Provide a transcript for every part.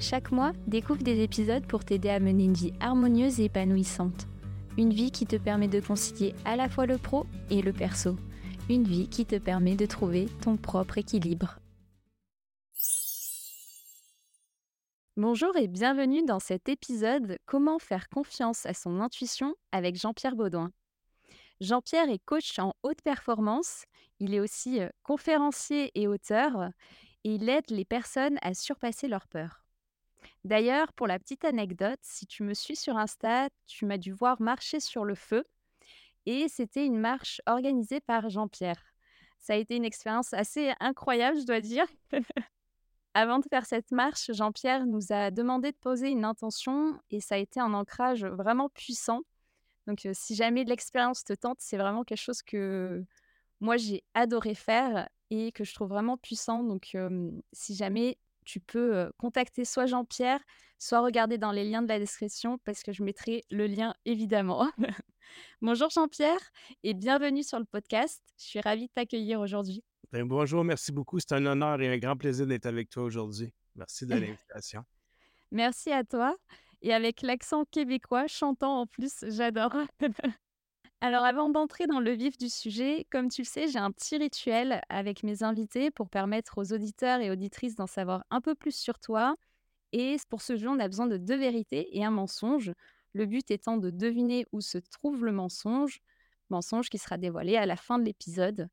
Chaque mois, découvre des épisodes pour t'aider à mener une vie harmonieuse et épanouissante. Une vie qui te permet de concilier à la fois le pro et le perso. Une vie qui te permet de trouver ton propre équilibre. Bonjour et bienvenue dans cet épisode Comment faire confiance à son intuition avec Jean-Pierre Baudouin. Jean-Pierre est coach en haute performance, il est aussi euh, conférencier et auteur et il aide les personnes à surpasser leurs peurs. D'ailleurs, pour la petite anecdote, si tu me suis sur Insta, tu m'as dû voir marcher sur le feu. Et c'était une marche organisée par Jean-Pierre. Ça a été une expérience assez incroyable, je dois dire. Avant de faire cette marche, Jean-Pierre nous a demandé de poser une intention et ça a été un ancrage vraiment puissant. Donc, si jamais l'expérience te tente, c'est vraiment quelque chose que moi j'ai adoré faire et que je trouve vraiment puissant. Donc, si jamais tu peux contacter soit Jean-Pierre, soit regarder dans les liens de la description parce que je mettrai le lien évidemment. bonjour Jean-Pierre et bienvenue sur le podcast. Je suis ravie de t'accueillir aujourd'hui. Ben, bonjour, merci beaucoup. C'est un honneur et un grand plaisir d'être avec toi aujourd'hui. Merci de l'invitation. merci à toi. Et avec l'accent québécois, chantant en plus, j'adore. Alors avant d'entrer dans le vif du sujet, comme tu le sais, j'ai un petit rituel avec mes invités pour permettre aux auditeurs et auditrices d'en savoir un peu plus sur toi. Et pour ce jeu, on a besoin de deux vérités et un mensonge. Le but étant de deviner où se trouve le mensonge, mensonge qui sera dévoilé à la fin de l'épisode.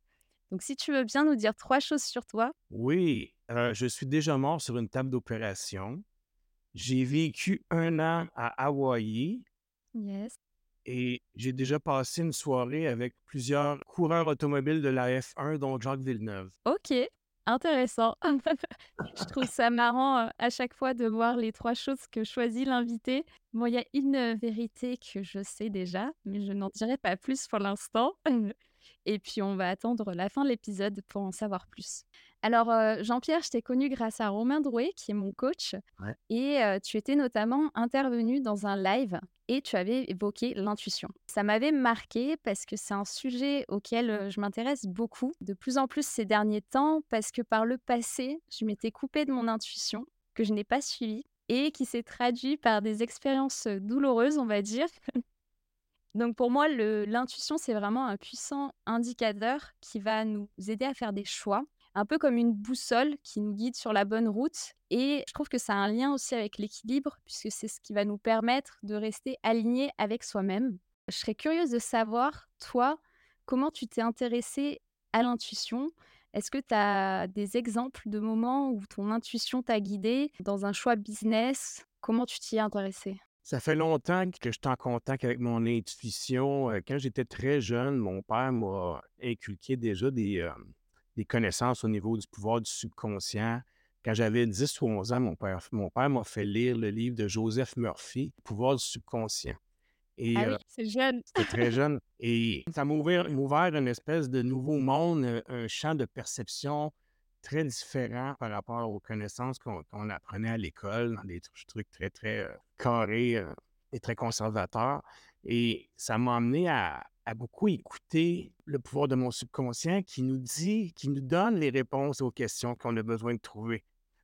Donc si tu veux bien nous dire trois choses sur toi. Oui, euh, je suis déjà mort sur une table d'opération. J'ai vécu un an à Hawaï. Yes. Et j'ai déjà passé une soirée avec plusieurs coureurs automobiles de la F1, dont Jacques Villeneuve. Ok, intéressant. je trouve ça marrant euh, à chaque fois de voir les trois choses que choisit l'invité. Bon, il y a une vérité que je sais déjà, mais je n'en dirai pas plus pour l'instant. Et puis, on va attendre la fin de l'épisode pour en savoir plus. Alors, euh, Jean-Pierre, je t'ai connu grâce à Romain Drouet, qui est mon coach. Et euh, tu étais notamment intervenu dans un live et tu avais évoqué l'intuition. Ça m'avait marqué parce que c'est un sujet auquel euh, je m'intéresse beaucoup, de plus en plus ces derniers temps, parce que par le passé, je m'étais coupée de mon intuition, que je n'ai pas suivie, et qui s'est traduit par des expériences douloureuses, on va dire. Donc pour moi, l'intuition, c'est vraiment un puissant indicateur qui va nous aider à faire des choix, un peu comme une boussole qui nous guide sur la bonne route. Et je trouve que ça a un lien aussi avec l'équilibre, puisque c'est ce qui va nous permettre de rester aligné avec soi-même. Je serais curieuse de savoir, toi, comment tu t'es intéressé à l'intuition? Est-ce que tu as des exemples de moments où ton intuition t'a guidé dans un choix business? Comment tu t'y es intéressé ça fait longtemps que je suis en contact avec mon intuition. Quand j'étais très jeune, mon père m'a inculqué déjà des, des, connaissances au niveau du pouvoir du subconscient. Quand j'avais 10 ou 11 ans, mon père, mon père m'a fait lire le livre de Joseph Murphy, Pouvoir du subconscient. Et, ah oui, c'est jeune. C'était très jeune. Et ça m'a ouvert, ouvert, une espèce de nouveau monde, un champ de perception très différent par rapport aux connaissances qu'on apprenait à l'école, dans des trucs très, très euh, carrés euh, et très conservateurs. Et ça m'a amené à, beaucoup écouter le pouvoir de mon subconscient qui nous dit, qui nous donne les réponses aux questions qu'on a besoin de trouver.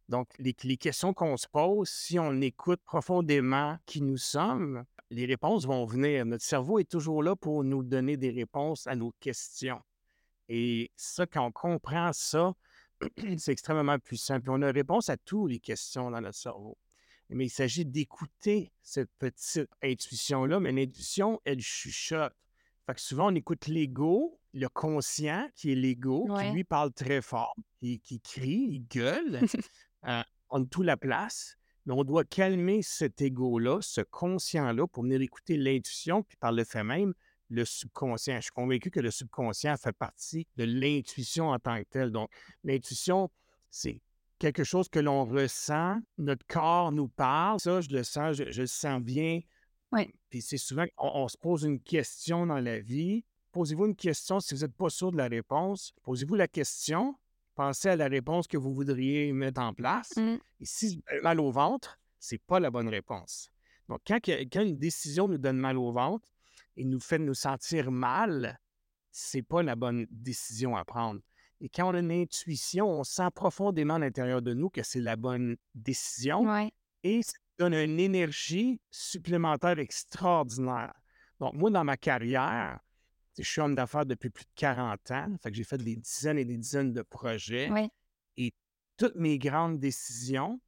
Donc, les, les questions qu'on se pose, si on écoute profondément qui nous sommes, les réponses vont venir. Notre cerveau est toujours là pour nous donner des réponses à nos questions. Et ça, quand on comprend ça, c'est extrêmement puissant. Puis on a réponse à toutes les questions dans notre cerveau. Mais il s'agit d'écouter cette petite intuition-là. Mais l'intuition, elle chuchote. Fait que souvent, on écoute l'ego, le conscient, qui est l'ego, qui lui parle très fort, et qui crie, il gueule. euh, on a tout la place. Mais on doit calmer cet ego-là, ce conscient-là, pour venir écouter l'intuition, puis par le fait même, le subconscient. Je suis convaincu que le subconscient fait partie de l'intuition en tant que telle. Donc, l'intuition, c'est quelque chose que l'on ressent, notre corps nous parle, ça, je le sens, je, je le sens bien. Ouais. Puis c'est souvent qu'on on se pose une question dans la vie. Posez-vous une question si vous n'êtes pas sûr de la réponse. Posez-vous la question, pensez à la réponse que vous voudriez mettre en place. Mmh. Et si mal au ventre, c'est pas la bonne réponse. Donc, quand, quand une décision nous donne mal au ventre et nous fait nous sentir mal, c'est pas la bonne décision à prendre. Et quand on a une intuition, on sent profondément à l'intérieur de nous que c'est la bonne décision Ouais. et ça donne une énergie supplémentaire extraordinaire. Donc, moi, dans ma carrière, je suis homme d'affaires depuis plus de 40 ans, fait que j'ai fait des dizaines et des dizaines de projets Ouais. et toutes mes grandes décisions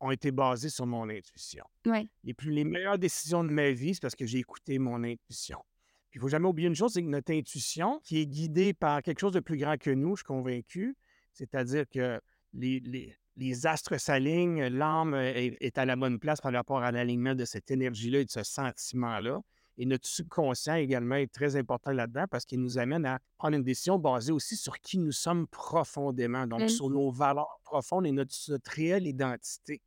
ont été basées sur mon intuition. Ouais. Les, plus, les meilleures décisions de ma vie, c'est parce que j'ai écouté mon intuition. Puis il ne faut jamais oublier une chose, c'est que notre intuition, qui est guidée par quelque chose de plus grand que nous, je suis convaincu, c'est-à-dire que les, les- les astres s'alignent, l'âme est, est à la bonne place par rapport à l'alignement de cette énergie-là et de ce sentiment-là. Et notre subconscient également est très important là-dedans parce qu'il nous amène à prendre une décision basée aussi sur qui nous sommes profondément, donc Mm. sur nos valeurs profondes et notre, notre réelle identité.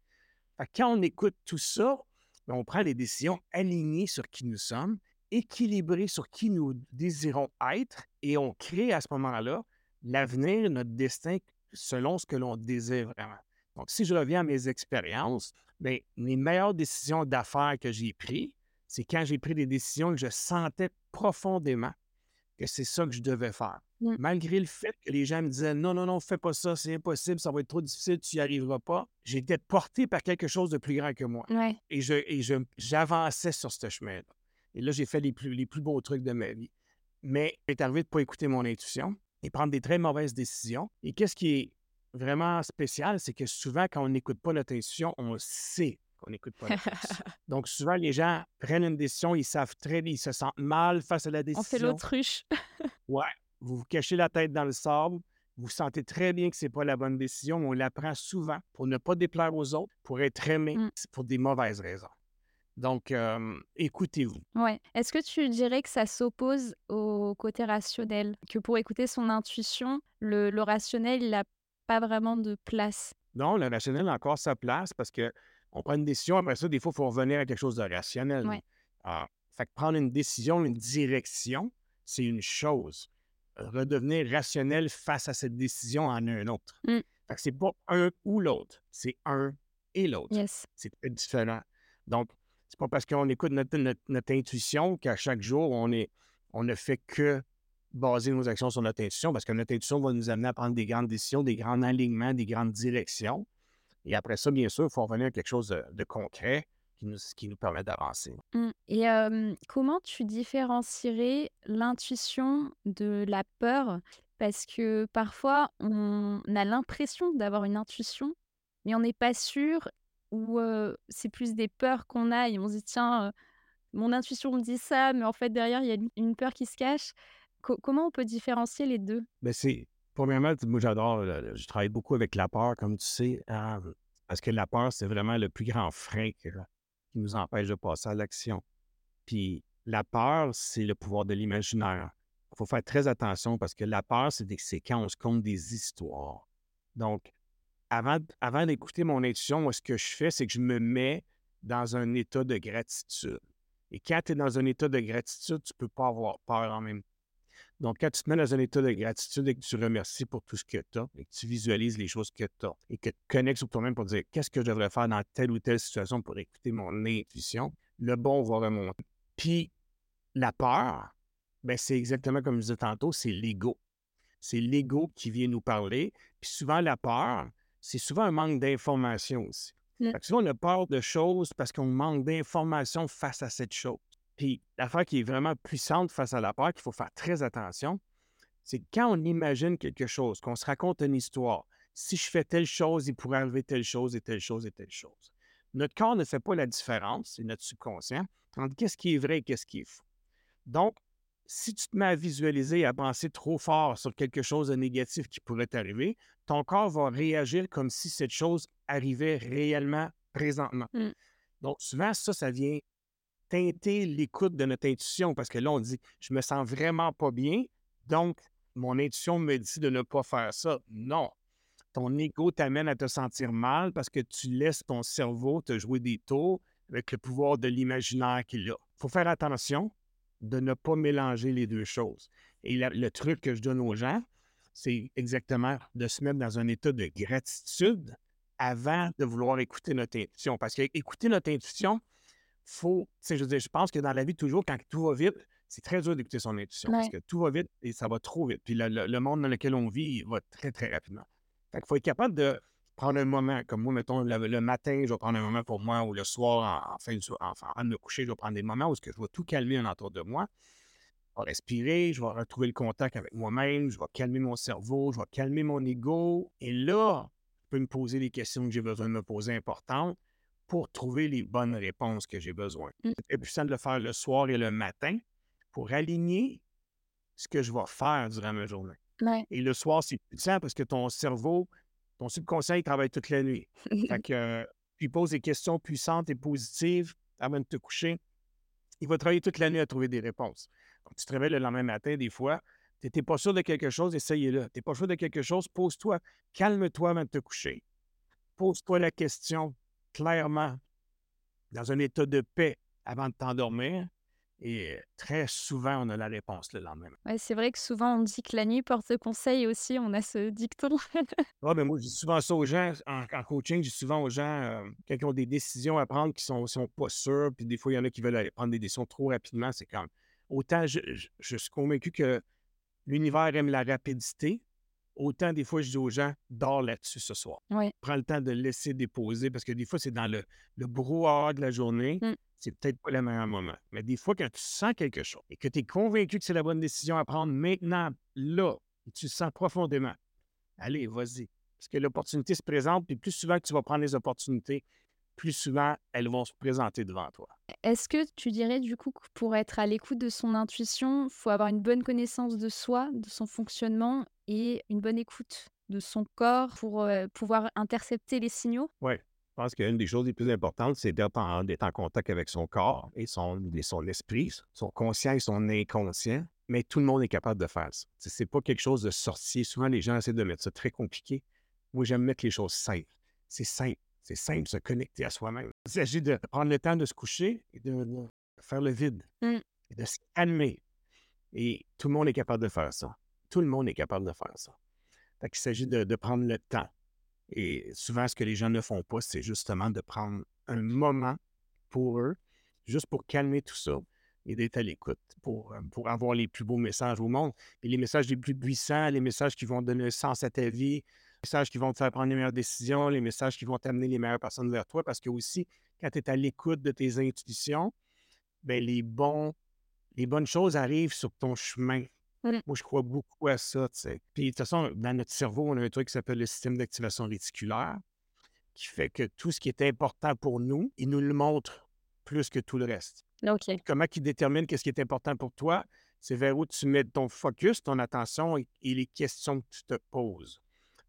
Fait que quand on écoute tout ça, ben, on prend des décisions alignées sur qui nous sommes, équilibrées sur qui nous désirons être, et on crée à ce moment-là l'avenir, notre destin, selon ce que l'on désire vraiment. Donc, si je reviens à mes expériences, bien, les meilleures décisions d'affaires que j'ai prises, c'est quand j'ai pris des décisions que je sentais profondément que c'est ça que je devais faire. Mm. Malgré le fait que les gens me disaient non, non, non, fais pas ça, c'est impossible, ça va être trop difficile, tu n'y arriveras pas, j'étais porté par quelque chose de plus grand que moi. Ouais. Et je, et je, j'avançais sur ce chemin-là. Et là, j'ai fait les plus, les plus beaux trucs de ma vie. Mais il est arrivé de ne pas écouter mon intuition et prendre des très mauvaises décisions. Et qu'est-ce qui est vraiment spécial, c'est que souvent, quand on n'écoute pas notre intuition, on sait qu'on n'écoute pas notre intuition. Donc, souvent, les gens prennent une décision, ils savent très bien, ils se sentent mal face à la décision. On fait l'autruche. Ouais, vous vous cachez la tête dans le sable. Vous sentez très bien que c'est pas la bonne décision, mais on la prend souvent pour ne pas déplaire aux autres, pour être aimé, Mm. c'est pour des mauvaises raisons. Donc, euh, écoutez-vous. Ouais. Est-ce que tu dirais que ça s'oppose au côté rationnel? Que pour écouter son intuition, le, le rationnel, il n'a pas vraiment de place? Non, le rationnel a encore sa place parce que on prend une décision, après ça, des fois, il faut revenir à quelque chose de rationnel. Ouais. Ah, fait que prendre une décision, une direction, c'est une chose. Redevenir rationnel face à cette décision en est un autre. Mm. Fait que c'est pas un ou l'autre, c'est un et l'autre. Yes. c'est différent. Donc, c'est pas parce qu'on écoute notre, intuition qu'à chaque jour, on, ne fait que baser nos actions sur notre intuition, parce que notre intuition va nous amener à prendre des grandes décisions, des grands alignements, des grandes directions. Et après ça, bien sûr, il faut revenir à quelque chose de, concret qui nous, permet d'avancer. Mm. Et comment tu différencierais l'intuition de la peur? Parce que parfois, on a l'impression d'avoir une intuition, mais on n'est pas sûr ou heu, c'est plus des peurs qu'on a et on se dit: «Tiens, mon intuition me dit ça, mais en fait derrière il y a une peur qui se cache». Co comment on peut différencier les 2? Mais c'est, premièrement, moi j'adore, je travaille beaucoup avec la peur, comme tu sais, hein, parce que la peur, c'est vraiment le plus grand frein que- qui nous empêche de passer à l'action. Puis la peur, c'est le pouvoir de l'imaginaire. Il faut faire très attention parce que la peur, c'est quand on se compte des histoires. Donc, avant, d'écouter mon intuition, moi, ce que je fais, c'est que je me mets dans un état de gratitude. Et quand tu es dans un état de gratitude, tu ne peux pas avoir peur en même temps. Donc, quand tu te mets dans un état de gratitude et que tu remercies pour tout ce que tu as et que tu visualises les choses que tu as et que tu te connectes sur toi-même pour dire qu'est-ce que je devrais faire dans telle ou telle situation pour écouter mon intuition, le bon va remonter. Puis, la peur, ben, c'est exactement comme je disais tantôt, c'est l'ego. C'est l'ego qui vient nous parler. Puis souvent, la peur, c'est souvent un manque d'information aussi. Mm. Fait que souvent, on a peur de choses parce qu'on manque d'information face à cette chose. Puis l'affaire qui est vraiment puissante face à la peur, qu'il faut faire très attention, c'est quand on imagine quelque chose, qu'on se raconte une histoire, si je fais telle chose, il pourrait arriver telle chose et telle chose et telle chose. Notre corps ne fait pas la différence, c'est notre subconscient, entre qu'est-ce qui est vrai et qu'est-ce qui est faux. Donc, si tu te mets à visualiser et à penser trop fort sur quelque chose de négatif qui pourrait t'arriver, ton corps va réagir comme si cette chose arrivait réellement présentement. Mm. Donc, souvent, ça, ça vient teinter l'écoute de notre intuition parce que là, on dit Je me sens vraiment pas bien, donc mon intuition me dit de ne pas faire ça. Non. ton ego t'amène à te sentir mal parce que tu laisses ton cerveau te jouer des tours avec le pouvoir de l'imaginaire qu'il a. Il faut faire attention de ne pas mélanger les deux choses. Et le truc que je donne aux gens, c'est exactement de se mettre dans un état de gratitude avant de vouloir écouter notre intuition. Parce qu'écouter notre intuition, faut, je veux dire, je pense que dans la vie, toujours, quand tout va vite, c'est très dur d'écouter son intuition parce que tout va vite et ça va trop vite. Puis le, monde dans lequel on vit il va très, très rapidement. Fait qu'il faut être capable de prendre un moment, comme moi, mettons, le, matin, je vais prendre un moment pour moi, ou le soir, en, fin de avant de me coucher, je vais prendre des moments où je vais tout calmer en entour de moi. Je vais respirer, je vais retrouver le contact avec moi-même, je vais calmer mon cerveau, je vais calmer mon ego. Et là, je peux me poser les questions que j'ai besoin de me poser importantes pour trouver les bonnes réponses que j'ai besoin. Mmh. C'est puissant de le faire le soir et le matin pour aligner ce que je vais faire durant ma journée. Et le soir, c'est puissant parce que ton cerveau, ton subconscient, il travaille toute la nuit. fait que, euh, il pose des questions puissantes et positives avant de te coucher. Il va travailler toute la nuit à trouver des réponses. Donc, tu te réveilles le lendemain matin, des fois, tu n'es pas sûr de quelque chose, essayez-le. Tu n'es pas sûr de quelque chose, pose-toi, calme-toi avant de te coucher. Pose-toi la question clairement, dans un état de paix avant de t'endormir. Et très souvent, on a la réponse le lendemain. Ouais, c'est vrai que souvent, on dit que la nuit porte conseil aussi. On a ce dicton. Oui, mais moi, je dis souvent ça aux gens. En, coaching, je dis souvent aux gens, euh, quand ils ont des décisions à prendre qui sont, sont pas sûres, puis des fois, il y en a qui veulent aller prendre des décisions trop rapidement, c'est comme. Autant je, je suis convaincu que l'univers aime la rapidité, autant des fois, je dis aux gens, dors là-dessus ce soir. Prends le temps de laisser déposer parce que des fois, c'est dans le, le brouhaha de la journée. Mmh. C'est peut-être pas le meilleur moment. Mais des fois, quand tu sens quelque chose et que tu es convaincu que c'est la bonne décision à prendre maintenant, là, et tu sens profondément, allez, vas-y. Parce que l'opportunité se présente, puis plus souvent que tu vas prendre les opportunités, plus souvent elles vont se présenter devant toi. Est-ce que tu dirais du coup que pour être à l'écoute de son intuition, il faut avoir une bonne connaissance de soi, de son fonctionnement et une bonne écoute de son corps pour pouvoir intercepter les signaux? Oui. Je pense qu'une des choses les plus importantes, c'est d'être en, contact avec son corps et son, son esprit, son conscient et son inconscient. Mais tout le monde est capable de faire ça. C'est pas quelque chose de sorcier. Souvent, les gens essaient de mettre ça très compliqué. Moi, j'aime mettre les choses simples. C'est simple. C'est simple, se connecter à soi-même. Il s'agit de prendre le temps de se coucher et de, faire le vide mmh. et de se calmer. Et tout le monde est capable de faire ça. Tout le monde est capable de faire ça. Il s'agit de, prendre le temps. Et souvent, ce que les gens ne font pas, c'est justement de prendre un moment pour eux, juste pour calmer tout ça et d'être à l'écoute, pour, euh, pour avoir les plus beaux messages au monde. Et les messages les plus puissants, les messages qui vont donner un sens à ta vie, messages qui vont te faire prendre les meilleures décisions, les messages qui vont t'amener les meilleures personnes vers toi, parce que aussi, quand tu es à l'écoute de tes intuitions, bien, les, bons, les bonnes choses arrivent sur ton chemin. Moi, je crois beaucoup à ça. Puis, de toute façon, dans notre cerveau, on a un truc qui s'appelle le système d'activation réticulaire, qui fait que tout ce qui est important pour nous, il nous le montre plus que tout le reste. Comment il détermine qu'est-ce qui est important pour toi? C'est vers où tu mets ton focus, ton attention et les questions que tu te poses.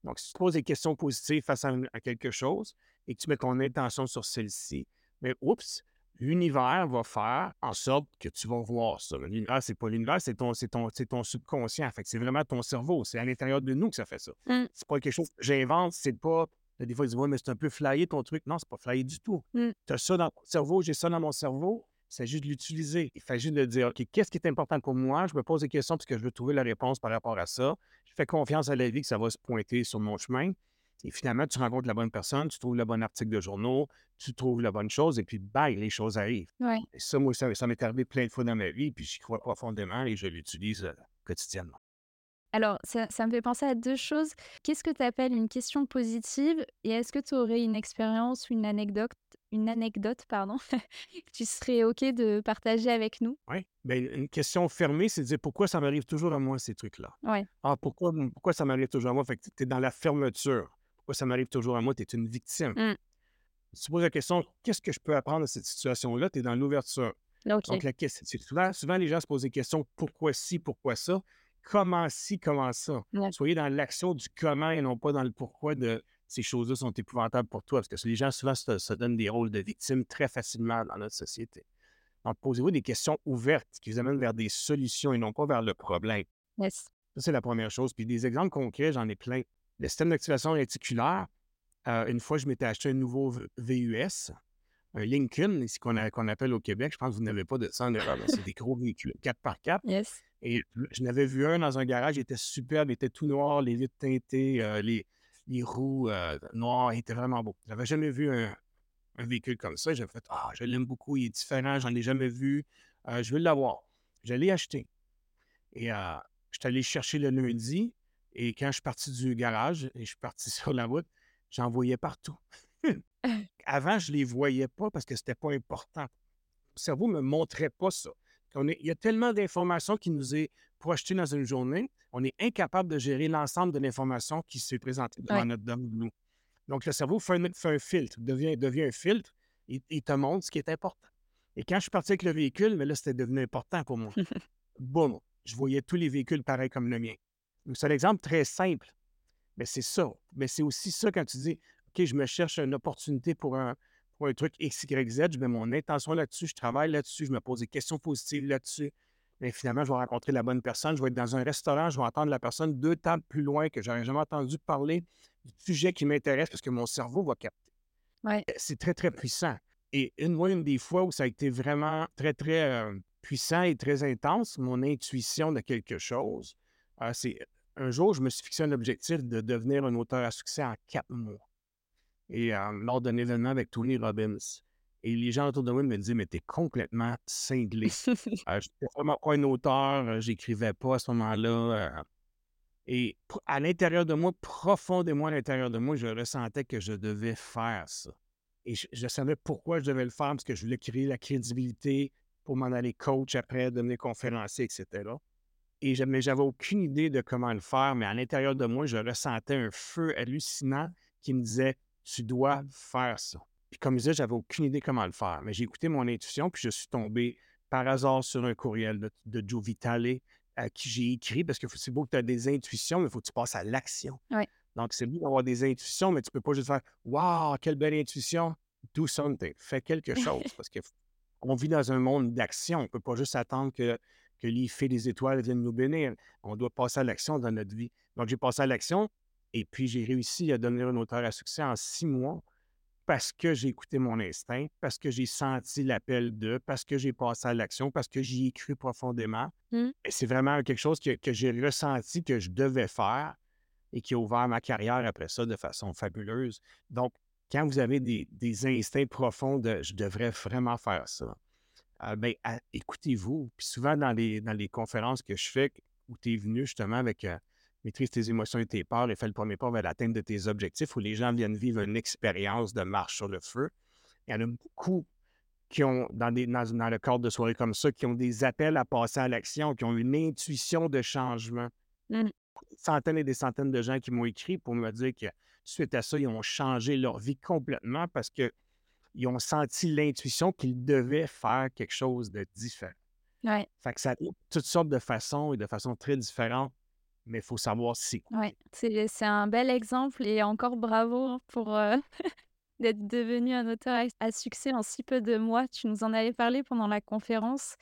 Donc, si tu poses des questions positives face à, quelque chose et que tu mets ton intention sur celle-ci, mais oups, l'univers va faire en sorte que tu vas voir ça. L'univers, c'est pas l'univers, c'est ton, ton, ton subconscient. Fait c'est vraiment ton cerveau. C'est à l'intérieur de nous que ça fait ça. Mmh. C'est pas quelque chose que j'invente, c'est pas. Des fois, ils disent Ouais, mais c'est un peu flyé ton truc. Non, c'est pas flyé du tout. Mmh. Tu as ça dans ton cerveau, j'ai ça dans mon cerveau. Il s'agit de l'utiliser. Il s'agit de dire, OK, qu'est-ce qui est important pour moi? Je me pose des questions parce que je veux trouver la réponse par rapport à ça. Je fais confiance à la vie que ça va se pointer sur mon chemin. Et finalement, tu rencontres la bonne personne, tu trouves le bon article de journaux, tu trouves la bonne chose, et puis, bye, les choses arrivent. Et ça, moi, ça, m'est arrivé plein de fois dans ma vie, puis j'y crois profondément et je l'utilise euh, quotidiennement. Alors, ça, me fait penser à deux choses. Qu'est-ce que tu appelles une question positive et est-ce que tu aurais une expérience ou une anecdote, une anecdote pardon, que tu serais OK de partager avec nous? Oui. Bien, une question fermée, c'est de dire pourquoi ça m'arrive toujours à moi, ces trucs-là? Oui. Ah, pourquoi, pourquoi ça m'arrive toujours à moi? Fait que tu es dans la fermeture. Pourquoi ça m'arrive toujours à moi? Tu es une victime. Si tu poses la question, qu'est-ce que je peux apprendre de cette situation-là? Tu es dans l'ouverture. Donc, la question, souvent, souvent, les gens se posent des questions pourquoi ci, pourquoi ça? Comment ci, comment ça? Soyez dans l'action du comment et non pas dans le pourquoi de ces choses-là sont épouvantables pour toi. Parce que les gens souvent se, donnent des rôles de victimes très facilement dans notre société. Donc, posez-vous des questions ouvertes qui vous amènent vers des solutions et non pas vers le problème. Ça, c'est la première chose. Puis des exemples concrets, j'en ai plein. Le système d'activation réticulaire, euh, une fois, je m'étais acheté un nouveau VUS, un Lincoln, ici qu'on appelle au Québec. Je pense que vous n'avez pas de ça en Europe. C'est des gros véhicules, 4x4. Yes. Et je n'avais vu un dans un garage, il était superbe, il était tout noir, les vitres teintées, euh, les, les roues euh, noires, il était vraiment beau. J'avais jamais vu un, un véhicule comme ça. J'ai fait Ah, je l'aime beaucoup, il est différent, j'en ai jamais vu, euh, je veux l'avoir. Je l'ai acheté. Et je suis allé chercher le lundi. Et quand je suis parti du garage et je suis parti sur la route, j'en voyais partout. Avant, je ne les voyais pas parce que c'était pas important. Le cerveau ne me montrait pas ça. On est- il y a tellement d'informations qui nous est projetées dans une journée, on est incapable de gérer l'ensemble de l'information qui s'est présentée devant Ouais. notre devant nous. Donc, le cerveau fait un, fait un filtre, devient, devient un filtre, il, il te montre ce qui est important. Et quand je suis parti avec le véhicule, mais là, c'était devenu important pour moi. Boum, je voyais tous les véhicules pareils comme le mien. C'est un exemple très simple, mais c'est ça. Mais c'est aussi ça quand tu dis, OK, je me cherche une opportunité pour un, pour un truc X, Y, Z, je mets mon intention là-dessus, je travaille là-dessus, je me pose des questions positives là-dessus. Mais finalement, je vais rencontrer la bonne personne, je vais être dans un restaurant, je vais entendre la personne deux tables plus loin que j'aurais jamais entendu parler du sujet qui m'intéresse parce que mon cerveau va capter. Ouais. C'est très, très puissant. Et une, moi, une des fois où ça a été vraiment très, très euh, puissant et très intense, mon intuition de quelque chose, euh, c'est un jour, je me suis fixé un objectif de devenir un auteur à succès en quatre mois. Et euh, lors d'un événement avec Tony Robbins. Et les gens autour de moi me disaient, mais t'es complètement cinglé. Euh, je n'étais vraiment pas un auteur, euh, j'écrivais pas à ce moment-là. euh, et à l'intérieur de moi, profondément à l'intérieur de moi, je ressentais que je devais faire ça. Et je, je savais pourquoi je devais le faire, parce que je voulais créer la crédibilité pour m'en aller coach après, devenir conférencier, etc. Et je- mais j'avais aucune idée de comment le faire, mais à l'intérieur de moi, je ressentais un feu hallucinant qui me disait Tu dois faire ça. Puis comme je disais, j'avais aucune idée comment le faire. Mais j'ai écouté mon intuition, puis je suis tombé par hasard sur un courriel de, de Joe Vitale à qui j'ai écrit, parce que c'est beau que tu as des intuitions, mais il faut que tu passes à l'action. Donc, c'est beau d'avoir des intuitions, mais tu peux pas juste faire Waouh, quelle belle intuition! Do something. Fais quelque chose. parce qu'on vit dans un monde d'action. On ne peut pas juste attendre que, que les des étoiles viennent nous bénir. On doit passer à l'action dans notre vie. Donc, j'ai passé à l'action et puis j'ai réussi à devenir un auteur à succès en six mois parce que j'ai écouté mon instinct, parce que j'ai senti l'appel de, parce que j'ai passé à l'action, parce que j'y ai cru profondément. Mmh. Et c'est vraiment quelque chose que, que j'ai ressenti que je devais faire et qui a ouvert ma carrière après ça de façon fabuleuse. Donc, quand vous avez des, des instincts profonds de je devrais vraiment faire ça, euh, ben, à- écoutez-vous. Puis souvent, dans les, dans les conférences que je fais, où tu es venu justement avec euh, maîtrise tes émotions et tes peurs et fais le premier pas vers l'atteinte de tes objectifs, où les gens viennent vivre une expérience de marche sur le feu, il y en a beaucoup qui ont, dans, des, dans, dans le cadre de soirées comme ça, qui ont des appels à passer à l'action, qui ont une intuition de changement. Mmh. Centaines et des centaines de gens qui m'ont écrit pour me dire que suite à ça, ils ont changé leur vie complètement parce qu'ils ont senti l'intuition qu'ils devaient faire quelque chose de différent. Ouais, Fait que ça a toutes sortes de façons et de façons très différentes, mais il faut savoir quoi. ouais. C'est un bel exemple et encore bravo hein, pour euh, d'être devenu un auteur à, succès en si peu de mois. Tu nous en avais parlé pendant la conférence.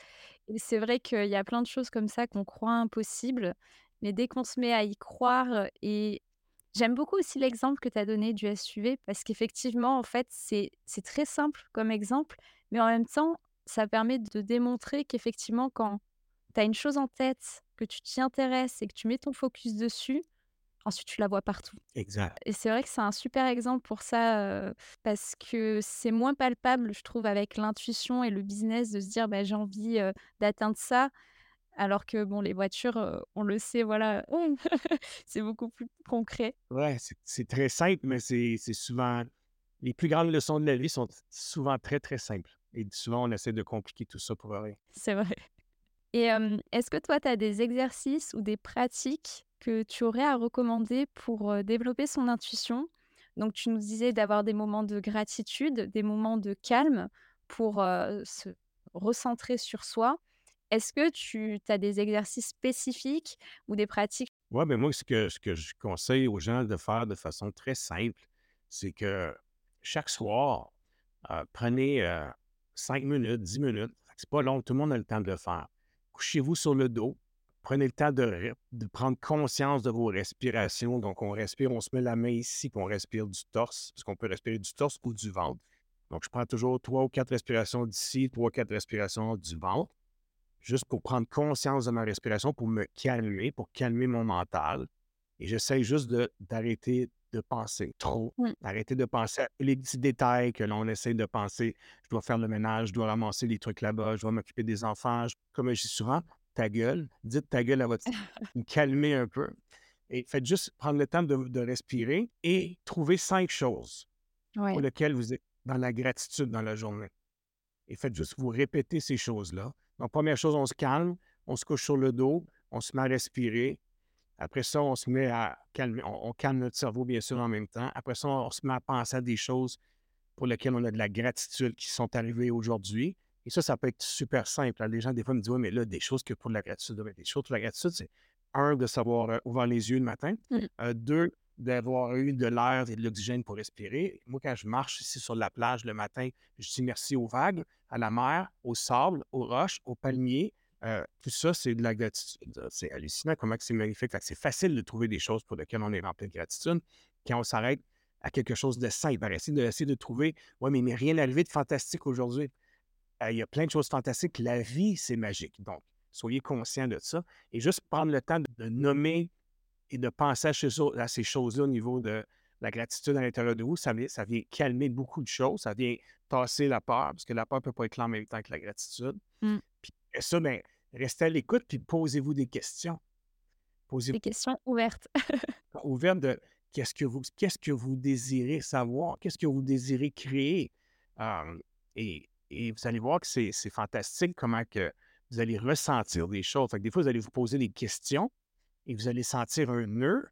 Et c'est vrai qu'il y a plein de choses comme ça qu'on croit impossibles, mais dès qu'on se met à y croire, et j'aime beaucoup aussi l'exemple que tu as donné du SUV, parce qu'effectivement, en fait, c'est très simple comme exemple, mais en même temps, ça permet de démontrer qu'effectivement, quand tu as une chose en tête, que tu t'y intéresses et que tu mets ton focus dessus, ensuite tu la vois partout. Exact. Et c'est vrai que c'est un super exemple pour ça, parce que c'est moins palpable, je trouve, avec l'intuition et le business de se dire: «Bah, j'ai envie, d'atteindre ça». Alors que bon, les voitures, on le sait, voilà, c'est beaucoup plus concret. Ouais, c'est très simple, mais c'est souvent. Les plus grandes leçons de la vie sont souvent très, très simples. Et souvent, on essaie de compliquer tout ça pour rien. C'est vrai. Et est-ce que toi, tu as des exercices ou des pratiques que tu aurais à recommander pour, développer son intuition? Donc tu nous disais d'avoir des moments de gratitude, des moments de calme pour, se recentrer sur soi. Est-ce que tu as des exercices spécifiques ou des pratiques? Ouais, mais moi, ce que, je conseille aux gens de faire de façon très simple, c'est que chaque soir, euh, prenez euh, 5 minutes, 10 minutes. C'est pas long, tout le monde a le temps de le faire. Couchez-vous sur le dos, Prenez le temps de, de, prendre conscience de vos respirations. Donc, on respire, on se met la main ici, puis on respire du torse, parce qu'on peut respirer du torse ou du ventre. Donc, je prends toujours trois ou quatre respirations d'ici, trois ou quatre respirations du ventre, juste pour prendre conscience de ma respiration, pour me calmer, pour calmer mon mental. Et j'essaie juste d'arrêter de, penser trop, d'arrêter de penser à les petits détails que l'on essaie de penser. Je dois faire le ménage, je dois ramasser les trucs là-bas, je dois m'occuper des enfants. comme je dis souvent, ta gueule, dites ta gueule à votre me calmer un peu. Et faites juste prendre le temps de, respirer et trouver cinq choses pour lesquelles vous êtes dans la gratitude dans la journée. Et faites juste vous répéter ces choses-là. Donc, première chose, on se calme, on se couche sur le dos, on se met à respirer. Après ça, on se met à calmer, on, calme notre cerveau, bien sûr, en même temps. Après ça, on se met à penser à des choses pour lesquelles on a de la gratitude qui sont arrivées aujourd'hui. Et ça, ça peut être super simple. Les gens, des fois, me disent Oui, mais là, des choses que pour la gratitude, des choses pour la gratitude, c'est un, de savoir euh, ouvrir les yeux le matin. Mmh. Euh, deux, d'avoir eu de l'air et de l'oxygène pour respirer. Moi, quand je marche ici sur la plage le matin, je dis merci aux vagues, à la mer, au sable, aux roches, aux palmiers. Euh, tout ça, c'est de la gratitude. C'est hallucinant comment c'est magnifique. C'est facile de trouver des choses pour lesquelles on est rempli de gratitude quand on s'arrête à quelque chose de simple, essayer de, trouver, ouais, mais il m'est rien de fantastique aujourd'hui. Euh, il y a plein de choses fantastiques. La vie, c'est magique. Donc, soyez conscients de ça. Et juste prendre le temps de nommer et de penser à, ces choses-là au niveau de la gratitude à l'intérieur de vous, ça vient, ça vient calmer beaucoup de choses. Ça vient tasser la peur, parce que la peur ne peut pas être là en même temps que la gratitude. Mmh. Puis ça, bien, restez à l'écoute, puis posez-vous des questions. Posez des questions ouvertes. ouvertes de qu'est-ce que vous, qu'est-ce que vous désirez savoir, qu'est-ce que vous désirez créer. et et vous allez voir que c'est fantastique comment que vous allez ressentir des choses. Fait des fois, vous allez vous poser des questions et vous allez sentir un nœud.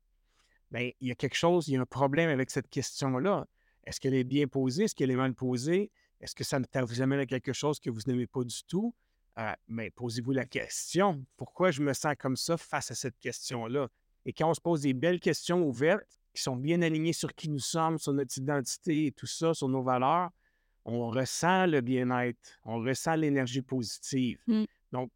Bien, il y a quelque chose, il y a un problème avec cette question-là. Est-ce qu'elle est bien posée? Est-ce qu'elle est mal posée? Est-ce que ça vous amène à quelque chose que vous n'aimez pas du tout? Euh, mais posez-vous la question. Pourquoi je me sens comme ça face à cette question-là? Et quand on se pose des belles questions ouvertes, qui sont bien alignées sur qui nous sommes, sur notre identité et tout ça, sur nos valeurs, on ressent le bien-être, on ressent l'énergie positive. Mmh. Donc,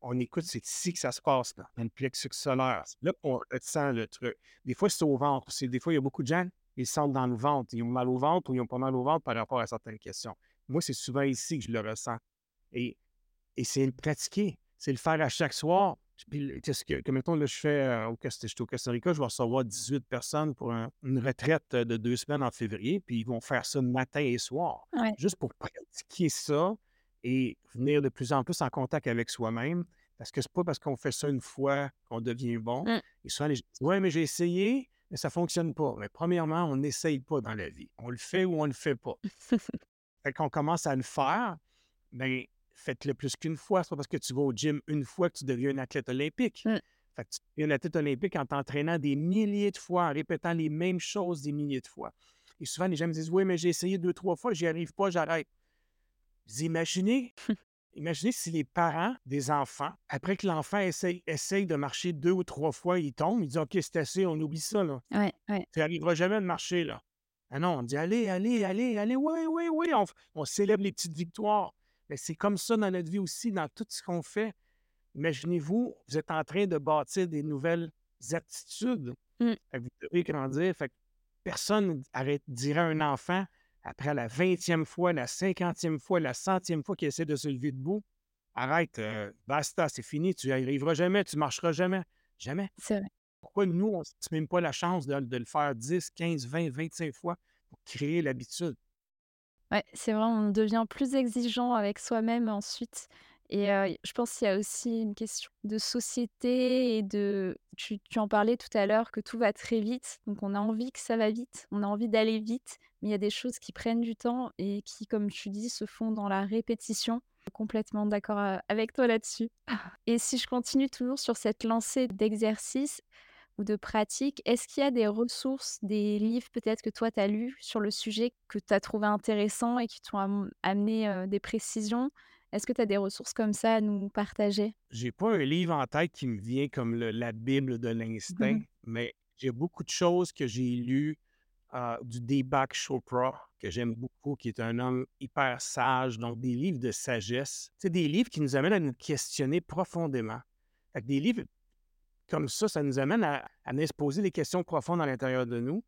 on écoute, c'est ici que ça se passe, dans le plexus solaire. Là on ressent le truc. Des fois, c'est au ventre. Des fois, il y a beaucoup de gens, ils sentent dans le ventre. Ils ont mal au ventre ou ils ont pas mal au ventre par rapport à certaines questions. Moi, c'est souvent ici que je le ressens. Et, et c'est le pratiquer. C'est le faire à chaque soir. Puis, que, comme mettons, là, je fais euh, au, au Costa Rica, je vais recevoir 18 personnes pour une retraite de deux semaines en février, puis ils vont faire ça matin et soir. Juste pour pratiquer ça et venir de plus en plus en contact avec soi-même. Parce que c'est pas parce qu'on fait ça une fois qu'on devient bon. Mmh. Et souvent, les gens disent Ouais, mais j'ai essayé, mais ça fonctionne pas. Mais premièrement, on n'essaye pas dans la vie. On le fait ou on le fait pas. fait qu'on commence à le faire, mais faites-le plus qu'une fois. C'est pas parce que tu vas au gym une fois que tu deviens un athlète olympique. Mmh. Fait que tu deviens un athlète olympique en t'entraînant des milliers de fois, en répétant les mêmes choses des milliers de fois. Et souvent, les gens me disent Oui, mais j'ai essayé deux, trois fois, j'y arrive pas, j'arrête. Vous imaginez, imaginez si les parents des enfants, après que l'enfant essaye, essaye, de marcher deux ou trois fois, il tombe, il dit OK, c'est assez, on oublie ça. Là. Ouais, ouais. Tu n'arriveras jamais à marcher. là. Ah non, on dit Allez, allez, allez, allez, oui, oui, oui. On, on célèbre les petites victoires. Mais c'est comme ça dans notre vie aussi, dans tout ce qu'on fait. Imaginez-vous, vous êtes en train de bâtir des nouvelles attitudes. Mmh. vous devez grandir. Fait personne arrête, dirait à un enfant, après la vingtième fois, la cinquantième fois, la centième fois qu'il essaie de se lever debout, arrête, euh, basta, c'est fini, tu n'y arriveras jamais, tu ne marcheras jamais. Jamais. C'est vrai. Pourquoi nous, on ne même pas la chance de, le faire 10, 15, 20, 25 fois pour créer l'habitude? Ouais, c'est vrai, on devient plus exigeant avec soi-même ensuite. Et je pense qu'il y a aussi une question de société et de. Tu, tu en parlais tout à l'heure que tout va très vite. Donc on a envie que ça va vite, on a envie d'aller vite, mais il y a des choses qui prennent du temps et qui, comme tu dis, se font dans la répétition. Complètement d'accord avec toi là-dessus. Et si je continue toujours sur cette lancée d'exercices, ou de pratique, est-ce qu'il y a des ressources, des livres peut-être que toi tu as lus sur le sujet que tu as trouvé intéressant et qui t'ont amené des précisions? Est-ce que tu as des ressources comme ça à nous partager? J'ai pas un livre en tête qui me vient comme la Bible de l'instinct, mais j'ai beaucoup de choses que j'ai lues du Deepak Chopra, que j'aime beaucoup, qui est un homme hyper sage, donc des livres de sagesse. C'est des livres qui nous amènent à nous questionner profondément. des livres comme ça, ça nous amène à, à se poser des questions profondes à l'intérieur de nous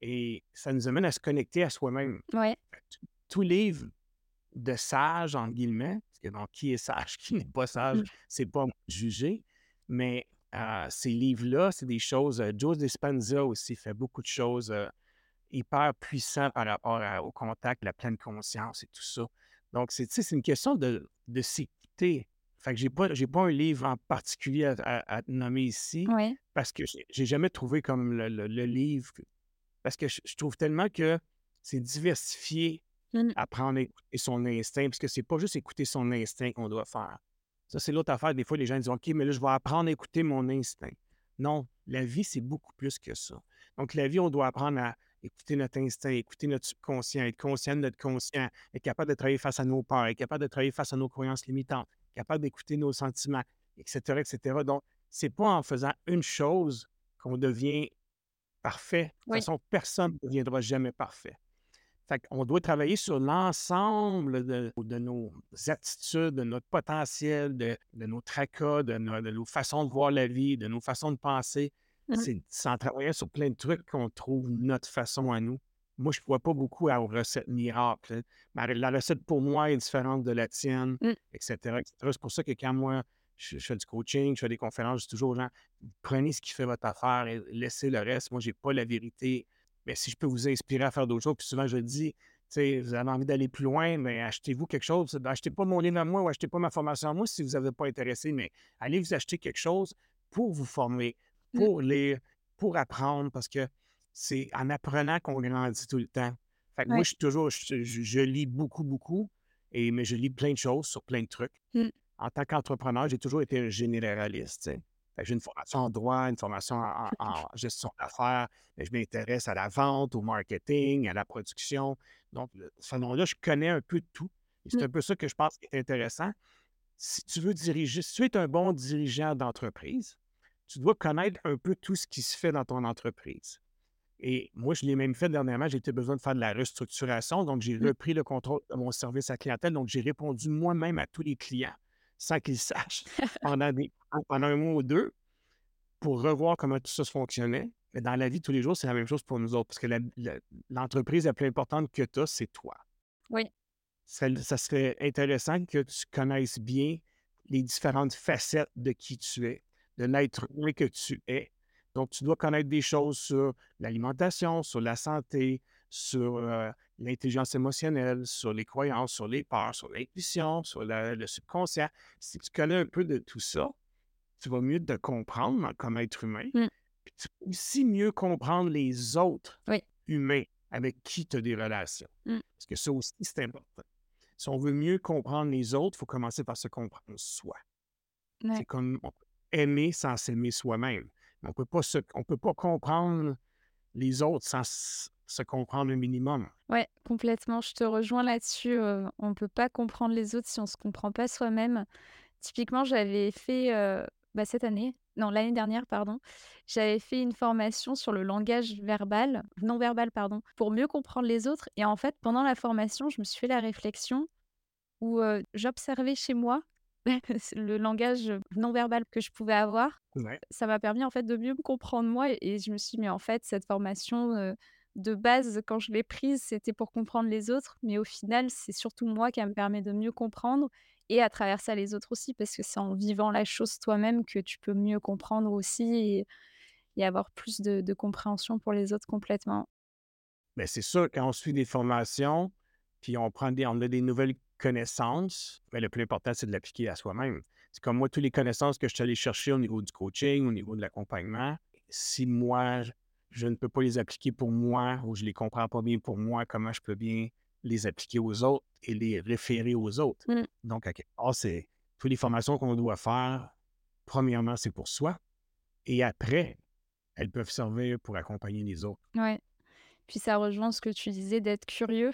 et ça nous amène à se connecter à soi-même. Ouais. Tout livre de sage, en guillemets, parce que donc, qui est sage, qui n'est pas sage, Mmh. c'est pas jugé, mais euh, ces livres-là, c'est des choses. euh, Joe Dispenza aussi fait beaucoup de choses euh, hyper puissantes par rapport à- au contact, la pleine conscience et tout ça. Donc, c'est une question de, de s'écouter. Fait que j'ai pas, j'ai pas un livre en particulier à, à- à te nommer ici parce que j'ai jamais trouvé comme le, le- le livre. Parce que je, je trouve tellement que c'est diversifié Mmh. apprendre à écouter son instinct, parce que c'est pas juste écouter son instinct qu'on doit faire. Ça, c'est l'autre affaire. Des fois, les gens disent OK, mais là, je vais apprendre à écouter mon instinct. Non, la vie, c'est beaucoup plus que ça. Donc, la vie, on doit apprendre à écouter notre instinct, écouter notre subconscient, être conscient de notre conscient, être capable de travailler face à nos peurs, être capable de travailler face à nos croyances limitantes, capable d'écouter nos sentiments, etc., etc. Donc, c'est pas en faisant une chose qu'on devient parfait. De toute Oui. façon, personne ne deviendra jamais parfait. Fait qu'on doit travailler sur l'ensemble de, de nos attitudes, de notre potentiel, de, de nos tracas, de nos façons de voir la vie, de nos façons de penser. Mmh. C'est en travaillant sur plein de trucs qu'on trouve notre façon à nous. Moi, je ne crois pas beaucoup aux recettes miracles. hein. La recette pour moi est différente de la tienne, Mmh. etc. etc. C'est pour ça que quand moi, je, je fais du coaching, je fais des conférences, je dis toujours aux gens, prenez ce qui fait votre affaire et laissez le reste. Moi, je n'ai pas la vérité. Mais si je peux vous inspirer à faire d'autres choses, puis souvent je dis, vous avez envie d'aller plus loin, mais achetez-vous quelque chose. Achetez pas mon livre à moi ou achetez pas ma formation à moi si vous n'avez pas intéressé, mais allez vous acheter quelque chose pour vous former. Pour lire, pour apprendre, parce que c'est en apprenant qu'on grandit tout le temps. Fait que moi, je suis toujours, je, je- je lis beaucoup, beaucoup, et, mais je lis plein de choses sur plein de trucs. Mmh. En tant qu'entrepreneur, j'ai toujours été un généraliste. J'ai une formation en droit, une formation en, en- en gestion d'affaires, mais je m'intéresse à la vente, au marketing, à la production. Donc, ce façon-là, je connais un peu de tout. Et c'est Mmh. un peu ça que je pense qui est intéressant. Si tu veux diriger, si tu es un bon dirigeant d'entreprise, tu dois connaître un peu tout ce qui se fait dans ton entreprise. Et moi, je l'ai même fait dernièrement. J'ai été besoin de faire de la restructuration. Donc, j'ai Mmh. repris le contrôle de mon service à clientèle. Donc, j'ai répondu moi-même à tous les clients sans qu'ils sachent pendant, des- pendant un mois ou deux pour revoir comment tout ça se fonctionnait. Mais dans la vie de tous les jours, c'est la même chose pour nous autres parce que la- la- l'entreprise la plus importante que tu as, c'est toi. Oui. Ça, ça serait intéressant que tu connaisses bien les différentes facettes de qui tu es, de l'être humain que tu es. Donc, tu dois connaître des choses sur l'alimentation, sur la santé, sur euh, l'intelligence émotionnelle, sur les croyances, sur les peurs, sur l'intuition, sur la- le subconscient. Si tu connais un peu de tout ça, tu vas mieux te comprendre comme être humain. Mmh. Puis tu vas aussi mieux comprendre les autres Oui. humains avec qui tu as des relations. Mmh. Parce que ça aussi, c'est important. Si on veut mieux comprendre les autres, il faut commencer par se comprendre soi. Ouais. C'est comme on peut aimer sans s'aimer soi-même. On on peut pas comprendre les autres sans se comprendre un minimum. Ouais, complètement. Je te rejoins là-dessus. on ne peut pas comprendre les autres si on ne se comprend pas soi-même. Typiquement, j'avais fait bah, cette année, non, l'année dernière, pardon, j'avais fait une formation sur le langage verbal, non verbal, pardon, pour mieux comprendre les autres. Et en fait, pendant la formation, je me suis fait la réflexion où j'observais chez moi le langage non verbal que je pouvais avoir Ouais. ça m'a permis en fait de mieux me comprendre moi et je me suis mais en fait cette formation euh, de base quand je l'ai prise c'était pour comprendre les autres mais au final c'est surtout moi qui me permet de mieux comprendre et à travers ça les autres aussi parce que c'est en vivant la chose toi-même que tu peux mieux comprendre aussi et, et avoir plus de, de compréhension pour les autres complètement. Mais c'est sûr, quand on suit des formations, puis on prend des, on a des nouvelles connaissances, mais le plus important, c'est de l'appliquer à soi-même. C'est comme moi, toutes les connaissances que je suis allé chercher au niveau du coaching, au niveau de l'accompagnement, si moi, je- ne peux pas les appliquer pour moi ou je ne les comprends pas bien pour moi, comment je peux bien les appliquer aux autres et les référer aux autres? Mm. Donc, à quelque part, c'est toutes les formations qu'on doit faire, premièrement, c'est pour soi. Et après, elles peuvent servir pour accompagner les autres. Ouais. Puis ça rejoint ce que tu disais d'être curieux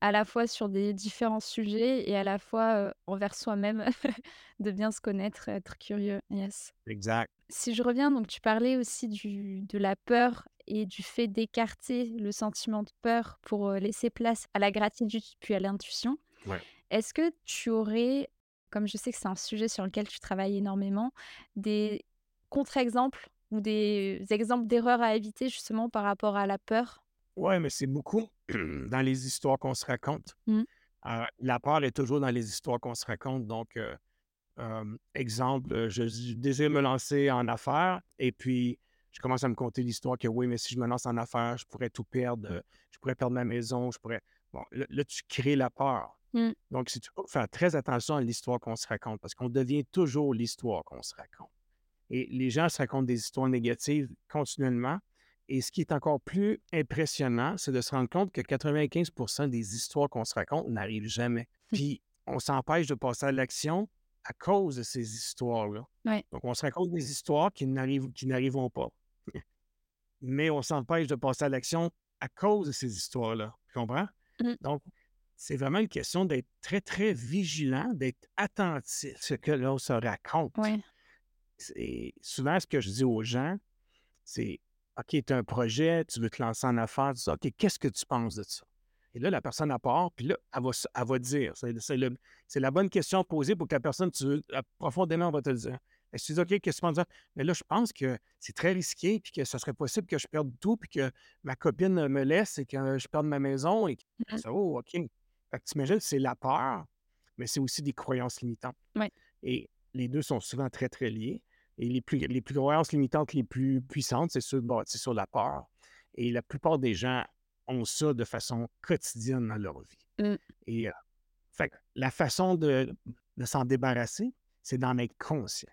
à la fois sur des différents sujets et à la fois euh, envers soi-même, de bien se connaître, être curieux. Yes. Exact. Si je reviens, donc tu parlais aussi du, de la peur et du fait d'écarter le sentiment de peur pour laisser place à la gratitude puis à l'intuition. Ouais. Est-ce que tu aurais, comme je sais que c'est un sujet sur lequel tu travailles énormément, des contre-exemples ou des exemples d'erreurs à éviter justement par rapport à la peur? Ouais, mais c'est beaucoup dans les histoires qu'on se raconte. Mmh. Euh, la peur est toujours dans les histoires qu'on se raconte. Donc, euh, euh, exemple, euh, je, je désire me lancer en affaires et puis je commence à me conter l'histoire que oui, mais si je me lance en affaires, je pourrais tout perdre. Je pourrais perdre ma maison, je pourrais. Bon, là, là, tu crées la peur. Mmh. Donc, si tu peux faire très attention à l'histoire qu'on se raconte, parce qu'on devient toujours l'histoire qu'on se raconte. Et les gens se racontent des histoires négatives continuellement. Et ce qui est encore plus impressionnant, c'est de se rendre compte que 95% des histoires qu'on se raconte n'arrivent jamais. Puis, on s'empêche de passer à l'action à cause de ces histoires-là. Ouais. Donc, on se raconte des histoires qui n'arrivent, qui n'arriveront pas. Mais on s'empêche de passer à l'action à cause de ces histoires-là. Tu comprends? Mmh. Donc, c'est vraiment une question d'être très, très vigilant, d'être attentif à ce que l'on se raconte. Ouais. C'est souvent ce que je dis aux gens, c'est OK, tu as un projet, tu veux te lancer en affaires, tu dis OK, qu'est-ce que tu penses de ça? Et là, la personne part, puis là, elle va, elle va dire. C'est la bonne question à poser pour que la personne, tu veux, profondément, va te le dire. Et tu dis OK, qu'est-ce que tu penses de ça? Mais là, je pense que c'est très risqué, puis que ça serait possible que je perde tout, puis que ma copine me laisse et que je perde ma maison. Et... que-. Ça, oh, OK. Fait que t'imagines, c'est la peur, mais c'est aussi des croyances limitantes. Et les deux sont souvent très, très liés. Et les plus, les plus croyances limitantes les plus puissantes, c'est sur, bâties sur la peur. Et la plupart des gens ont ça de façon quotidienne dans leur vie. Mmh. Et euh, fait la façon de, de s'en débarrasser, c'est d'en être conscient.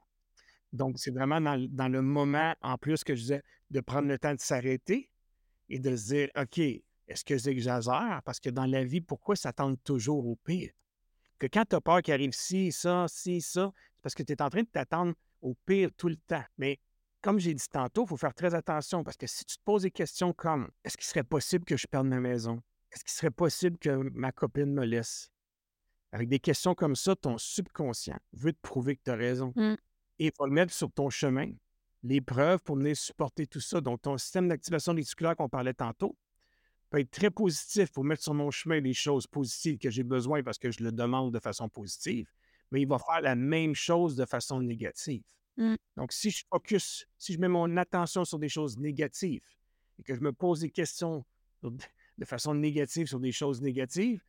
Donc, c'est vraiment dans, le- dans le moment, en plus, que je disais, de prendre le temps de s'arrêter et de se dire, OK, est-ce que j'exagère? Parce que dans la vie, pourquoi s'attendre toujours au pire? Que quand tu as peur qu'il arrive ci, ça, ci, ça, c'est parce que tu es en train de t'attendre au pire tout le temps. Mais comme j'ai dit tantôt, il faut faire très attention parce que si tu te poses des questions comme est-ce qu'il serait possible que je perde ma maison? Est-ce qu'il serait possible que ma copine me laisse? Avec des questions comme ça, ton subconscient veut te prouver que tu as raison. Mmh. Et il va le mettre sur ton chemin. Les preuves pour venir supporter tout ça. Donc, ton système d'activation réticulaire qu'on parlait tantôt peut être très positif pour mettre sur mon chemin les choses positives que j'ai besoin parce que je le demande de façon positive. Mais il va faire la même chose de façon négative. Mmh. Donc, si je focus, si je mets mon attention sur des choses négatives et que je me pose des questions de façon négative sur des choses négatives,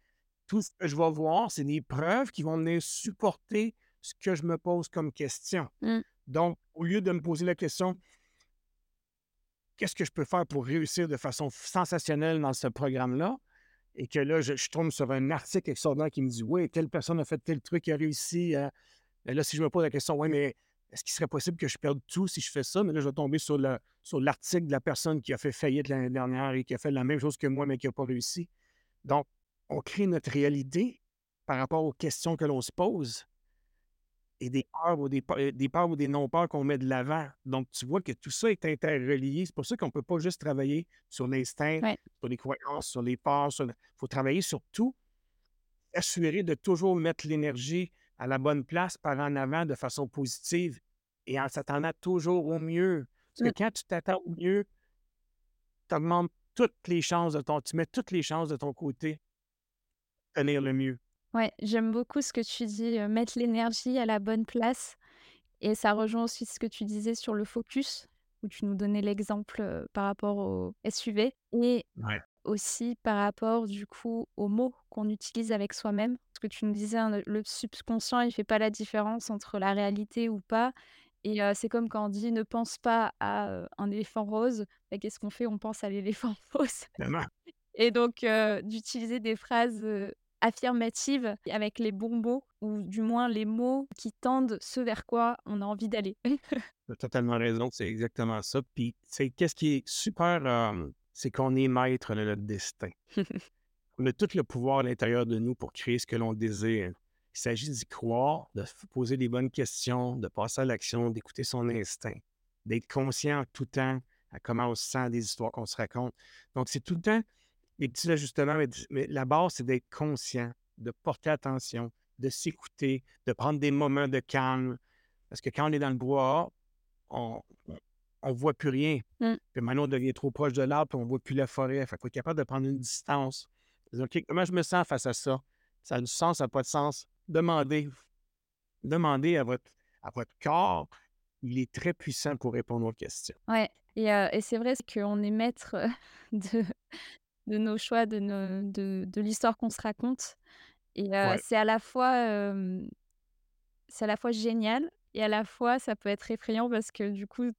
tout ce que je vais voir, c'est des preuves qui vont venir supporter ce que je me pose comme question. Mmh. Donc, au lieu de me poser la question, qu'est-ce que je peux faire pour réussir de façon sensationnelle dans ce programme-là? Et que là, je, tombe sur un article extraordinaire qui me dit Oui, telle personne a fait tel truc, a réussi. Et là, si je me pose la question, oui, mais est-ce qu'il serait possible que je perde tout si je fais ça? Mais là, je vais tomber sur l'article de la personne qui a fait faillite l'année dernière et qui a fait la même chose que moi, mais qui n'a pas réussi. Donc, on crée notre réalité par rapport aux questions que l'on se pose et des peurs ou des, euh, des peurs ou des non-peurs qu'on met de l'avant. Donc, tu vois que tout ça est interrelié. C'est pour ça qu'on ne peut pas juste travailler sur l'instinct, Ouais. sur les croyances, sur les peurs. Il faut travailler sur tout, assurer de toujours mettre l'énergie à la bonne place par en avant de façon positive et en s'attendant toujours au mieux. Parce que quand tu t'attends au mieux, tu augmentes toutes les chances de ton, tu mets toutes les chances de ton côté tenir le mieux. Ouais, j'aime beaucoup ce que tu dis, mettre l'énergie à la bonne place et ça rejoint aussi ce que tu disais sur le focus, où tu nous donnais l'exemple, par rapport au SUV et Ouais. aussi par rapport du coup aux mots qu'on utilise avec soi-même. Parce que tu nous disais, hein, le le subconscient, il fait pas la différence entre la réalité ou pas et c'est comme quand on dit: «Ne pense pas à, un éléphant rose», bah, qu'est-ce qu'on fait? On pense à l'éléphant rose. Et donc, d'utiliser des phrases, affirmatives avec les bons mots ou du moins les mots qui tendent ce vers quoi on a envie d'aller. Tu as totalement raison, c'est exactement ça. Puis, c'est qu'est-ce qui est super, euh, c'est qu'on est maître de notre destin. On a tout le pouvoir à l'intérieur de nous pour créer ce que l'on désire. Il s'agit d'y croire, de se poser les bonnes questions, de passer à l'action, d'écouter son instinct, d'être conscient en tout temps à comment on se sent des histoires qu'on se raconte. Donc, c'est tout le temps des petits ajustements, mais, mais la base, c'est d'être conscient, de porter attention, de s'écouter, de prendre des moments de calme. Parce que quand on est dans le bois, on ne voit plus rien. Mmh. Puis maintenant, on devient trop proche de l'arbre, puis on ne voit plus la forêt. Fait faut être capable de prendre une distance. Dire, OK, comment je me sens face à ça? Ça a du sens, ça n'a pas de sens? Demandez. Demandez à votre, à votre corps il est très puissant pour répondre aux questions. Ouais et heu et c'est vrai qu'on est maître, de de nos choix, de nos de de l'histoire qu'on se raconte et Ouais. c'est à la fois, c'est à la fois génial et à la fois ça peut être effrayant parce que du coup,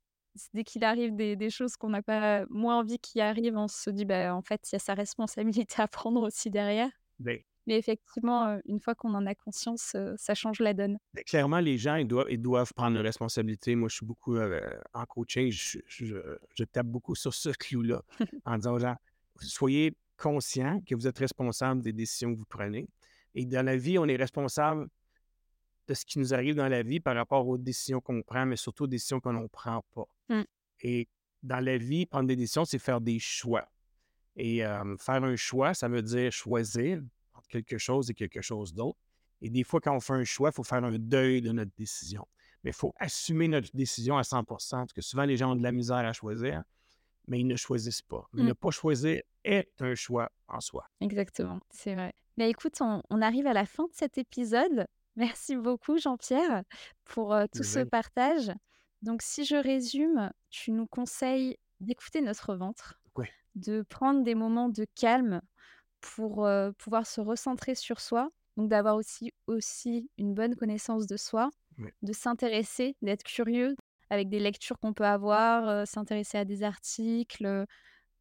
dès qu'il arrive des des choses qu'on n'a pas moins envie qui arrivent, on se dit: «Bah, en fait, il y a sa responsabilité à prendre aussi derrière». Mais effectivement, une fois qu'on en a conscience, ça change la donne. clairement, les gens, ils doivent ils doivent prendre leurs responsabilités. Moi, je suis beaucoup, en coaching, je je je tape beaucoup sur ce clou-là en disant aux gens: «Soyez conscients que vous êtes responsable des décisions que vous prenez et dans la vie, on est responsable de ce qui nous arrive dans la vie par rapport aux décisions qu'on prend, mais surtout aux décisions que l'on prend pas Mmh. et dans la vie, prendre des décisions, c'est faire des choix et faire un choix, ça veut dire choisir entre quelque chose et quelque chose d'autre et des fois, quand on fait un choix, il faut faire un deuil de notre décision. Mais il faut assumer notre décision à 100% parce que souvent, les gens ont de la misère à choisir, mais ils ne choisissent pas. Mais Mmh. ne pas choisir est un choix en soi. Exactement, c'est vrai. Bah, écoute, on on arrive à la fin de cet épisode. Merci beaucoup Jean-Pierre pour, tout ce partage. Donc si je résume, tu nous conseilles d'écouter notre ventre, de prendre des moments de calme pour, pouvoir se recentrer sur soi, donc d'avoir aussi aussi une bonne connaissance de soi, de s'intéresser, d'être curieux avec des lectures qu'on peut avoir, heu, s'intéresser à des articles,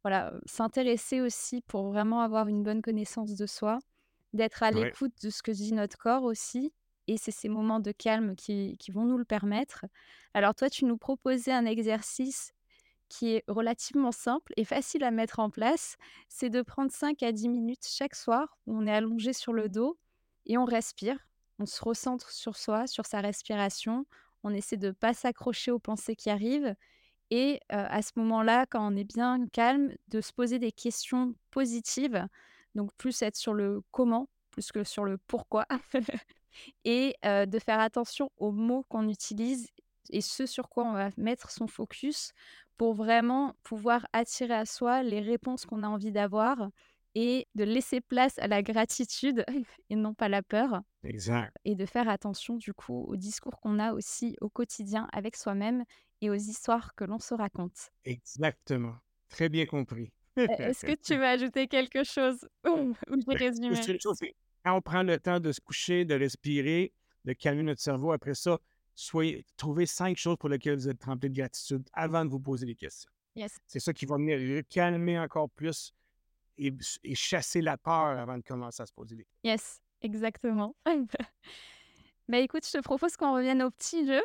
voilà, s'intéresser aussi pour vraiment avoir une bonne connaissance de soi, d'être à Ouais. l'écoute de ce que dit notre corps aussi et c'est ces moments de calme qui qui vont nous le permettre. Alors toi, tu nous proposais un exercice qui est relativement simple et facile à mettre en place, c'est de prendre 5 à 10 minutes chaque soir où on est allongé sur le dos et on respire. On se recentre sur soi, sur sa respiration. On essaie de pas s'accrocher aux pensées qui arrivent et à ce moment-là, quand on est bien calme, de se poser des questions positives, donc plus être sur le comment, plus que sur le pourquoi et de faire attention aux mots qu'on utilise et ce sur quoi on va mettre son focus pour vraiment pouvoir attirer à soi les réponses qu'on a envie d'avoir et de laisser place à la gratitude et non pas la peur Exact. et de faire attention du coup au discours qu'on a aussi au quotidien avec soi-même et aux histoires que l'on se raconte. Exactement. Très bien compris. E est-ce que tu veux ajouter quelque chose ou j'ai Ben, résumé? quand on prend le temps de se coucher, de respirer, de calmer notre cerveau, après ça, soyez trouvez 5 choses pour lesquelles vous êtes rempli de gratitude avant de vous poser des questions. Yes. C'est ça qui va venir calmer encore plus et et chasser la peur avant de commencer à se poser des Yes, exactement. Bah, écoute, je te propose qu'on revienne au petit jeu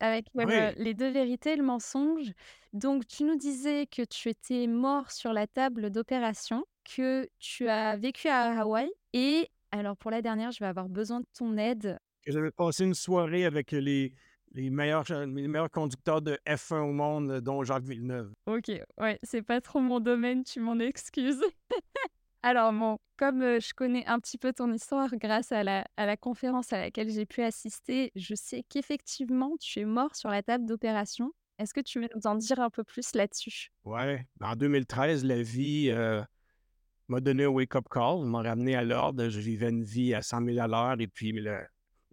avec, heu, Oui, les 2 vérités et le mensonge. Donc tu nous disais que tu étais mort sur la table d'opération, que tu as vécu à Hawaï et alors pour la dernière, je vais avoir besoin de ton aide. j'avais passé une soirée avec les les meilleurs les meilleurs conducteurs de F1 au monde, dont Jacques Villeneuve. OK, ouais, c'est pas trop mon domaine, tu m'en excuses. Alors bon, comme, heu, je connais un petit peu ton histoire grâce à la à la conférence à laquelle j'ai pu assister, je sais qu'effectivement tu es mort sur la table d'opération. Est-ce que tu veux nous en dire un peu plus là-dessus? Ouais, en 2013, la vie, heu, m'a donné un wake-up call, m'a ramené à l'ordre. Je vivais une vie à 100 000 à l'heure et puis le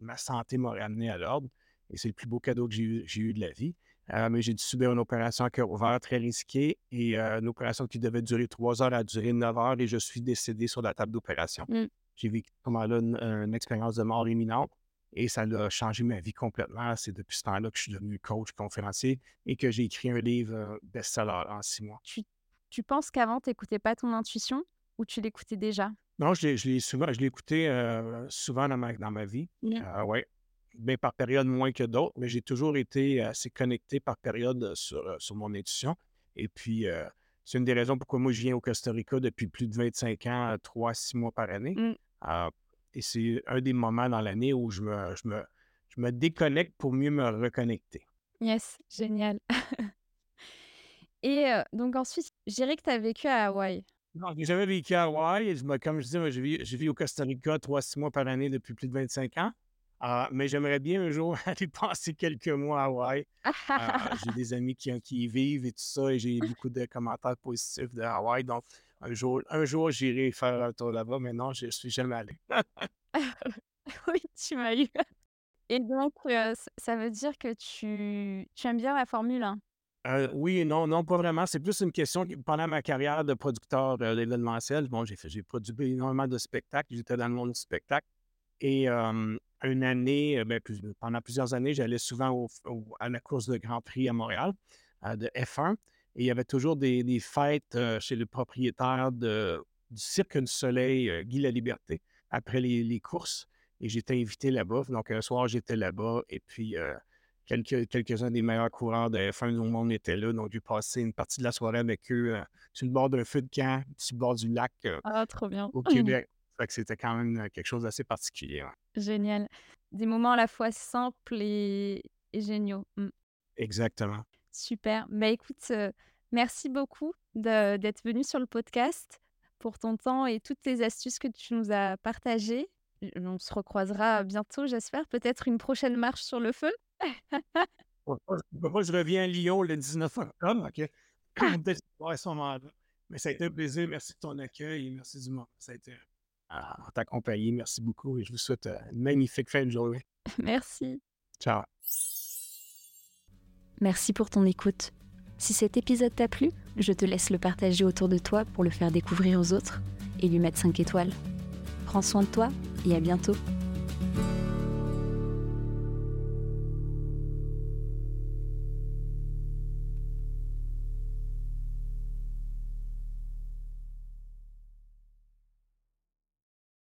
ma santé m'a ramené à l'ordre et c'est le plus beau cadeau que j'ai eu de la vie. Heu, mais j'ai dû subir une opération à cœur ouvert très risquée et heu, une opération qui devait durer 3 heures a duré 9 heures et je suis décédé sur la table d'opération. Mmh. J'ai vécu à ce moment-là une, une expérience de mort imminente et ça a changé ma vie complètement. C'est depuis ce temps-là que je suis devenu coach, conférencier et que j'ai écrit un livre, heu, best-seller en 6 mois. Tu tu penses qu'avant tu écoutais pas ton intuition ou tu l'écoutais déjà? Non, je l'ai souvent je l'ai écouté, heu, souvent dans ma dans ma vie. Mmh. Heu, ouais, mais par période moins que d'autres, mais j'ai toujours été assez connecté par période, sur, sur mon intuition et puis, c'est une des raisons pourquoi moi je viens au Costa Rica depuis plus de 25 ans, heu, 3 à 6 mois par année. Mmh. Heu et c'est un des moments dans l'année où je me je me je me déconnecte pour mieux me reconnecter. Yes, génial et donc ensuite, je dirais que tu as vécu à Hawaï. Non, j'ai jamais vécu à Hawaï et je me comme je disais, moi, je vis je vis au Costa Rica 3-6 mois par année depuis plus de 25 ans. Heu, mais j'aimerais bien un jour aller passer quelques mois à Hawaï. Heu, j'ai des amis qui qui y vivent et tout ça et j'ai beaucoup de commentaires positifs de Hawaï. Donc un jour un jour, j'irai faire un tour là-bas, mais non, je suis jamais allé. Oui, tu m'as eu. Et donc, heu, ç ça veut dire que tu tu aimes bien la Formule 1? Heu, oui et non, non, pas vraiment. C'est plus une question que pendant ma carrière de producteur, heu, d'événementiel, bon, j'ai j'ai produit énormément de spectacles. J'étais dans le monde du spectacle et une année, ben, plus pendant plusieurs années, j'allais souvent au f au à la course de Grand Prix à Montréal, heu, de F1 et il y avait toujours des des fêtes, chez le propriétaire de du Cirque du Soleil, heu, Guy Laliberté, après les les courses et j'étais invité là-bas. Donc un soir, j'étais là-bas et puis, quelques quelques-uns des meilleurs coureurs de F1 au monde étaient là. Donc j'ai passé une partie de la soirée avec eux, sur le bord d'un feu de camp, sur le bord du lac, Ah, trop bien. au Québec. Fait que c'était quand même, quelque chose d'assez particulier, ouais. Génial. Des moments à la fois simples et et géniaux. Mmh. Exactement. Super. Bah, écoute, merci beaucoup de d'être venu sur le podcast, pour ton temps et toutes tes astuces que tu nous as partagées. On se recroisera bientôt, j'espère. Peut-être une prochaine marche sur le feu? Ouais, moi je reviens à Lyon le 19 octobre, OK? Moment-là. Mais ça a été un plaisir. Merci de ton accueil et merci du moment. Ça a été ah, en ta compagnie. Merci beaucoup et je vous souhaite, heu, une magnifique fin de journée. Merci. Ciao. Merci pour ton écoute. Si cet épisode t'a plu, je te laisse le partager autour de toi pour le faire découvrir aux autres et lui mettre 5 étoiles. Prends soin de toi et à bientôt.